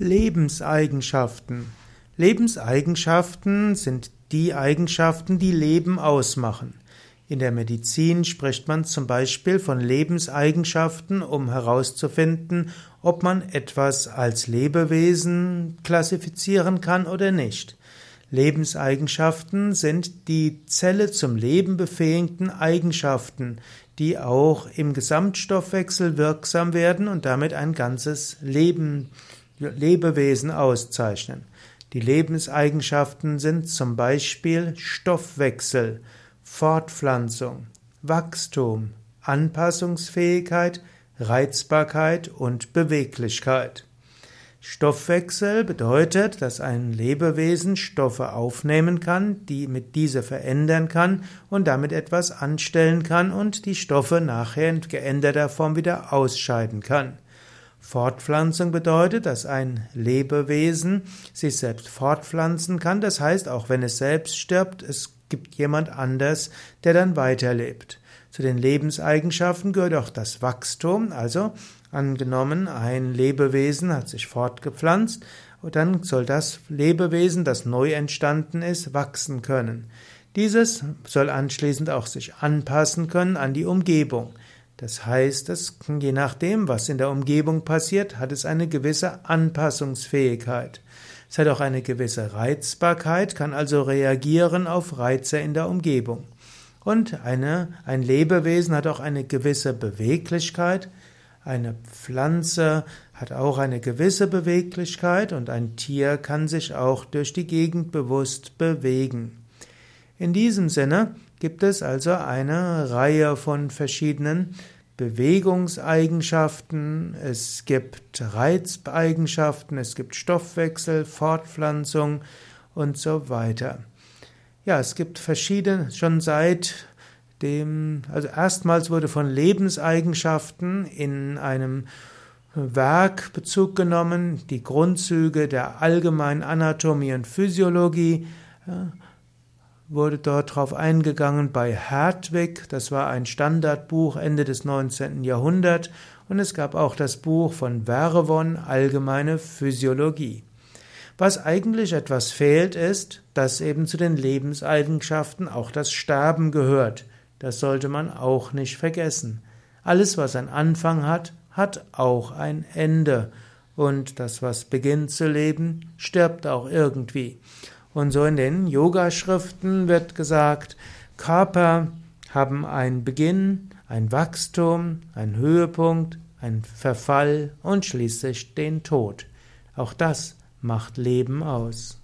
Lebenseigenschaften. Lebenseigenschaften sind die Eigenschaften, die Leben ausmachen. In der Medizin spricht man zum Beispiel von Lebenseigenschaften, um herauszufinden, ob man etwas als Lebewesen klassifizieren kann oder nicht. Lebenseigenschaften sind die Zelle zum Leben befähigten Eigenschaften, die auch im Gesamtstoffwechsel wirksam werden und damit ein ganzes Leben Lebewesen auszeichnen. Die Lebenseigenschaften sind zum Beispiel Stoffwechsel, Fortpflanzung, Wachstum, Anpassungsfähigkeit, Reizbarkeit und Beweglichkeit. Stoffwechsel bedeutet, dass ein Lebewesen Stoffe aufnehmen kann, die mit diese verändern kann und damit etwas anstellen kann und die Stoffe nachher in geänderter Form wieder ausscheiden kann. Fortpflanzung bedeutet, dass ein Lebewesen sich selbst fortpflanzen kann. Das heißt, auch wenn es selbst stirbt, es gibt jemand anders, der dann weiterlebt. Zu den Lebenseigenschaften gehört auch das Wachstum. Also angenommen, ein Lebewesen hat sich fortgepflanzt und dann soll das Lebewesen, das neu entstanden ist, wachsen können. Dieses soll anschließend auch sich anpassen können an die Umgebung. Das heißt, dass je nachdem, was in der Umgebung passiert, hat es eine gewisse Anpassungsfähigkeit. Es hat auch eine gewisse Reizbarkeit, kann also reagieren auf Reize in der Umgebung. Und eine, ein Lebewesen hat auch eine gewisse Beweglichkeit. Eine Pflanze hat auch eine gewisse Beweglichkeit und ein Tier kann sich auch durch die Gegend bewusst bewegen. In diesem Sinne gibt es also eine Reihe von verschiedenen Bewegungseigenschaften, es gibt Reizeigenschaften, es gibt Stoffwechsel, Fortpflanzung und so weiter. Ja, es gibt verschiedene, schon seit dem, also erstmals wurde von Lebenseigenschaften in einem Werk Bezug genommen, die Grundzüge der allgemeinen Anatomie und Physiologie, wurde dort drauf eingegangen bei Hertwig, das war ein Standardbuch Ende des 19. Jahrhunderts, und es gab auch das Buch von Verwon Allgemeine Physiologie. Was eigentlich etwas fehlt, ist, dass eben zu den Lebenseigenschaften auch das Sterben gehört. Das sollte man auch nicht vergessen. Alles, was einen Anfang hat, hat auch ein Ende. Und das, was beginnt zu leben, stirbt auch irgendwie. Und so in den Yoga-Schriften wird gesagt, Körper haben einen Beginn, ein Wachstum, einen Höhepunkt, einen Verfall und schließlich den Tod. Auch das macht Leben aus.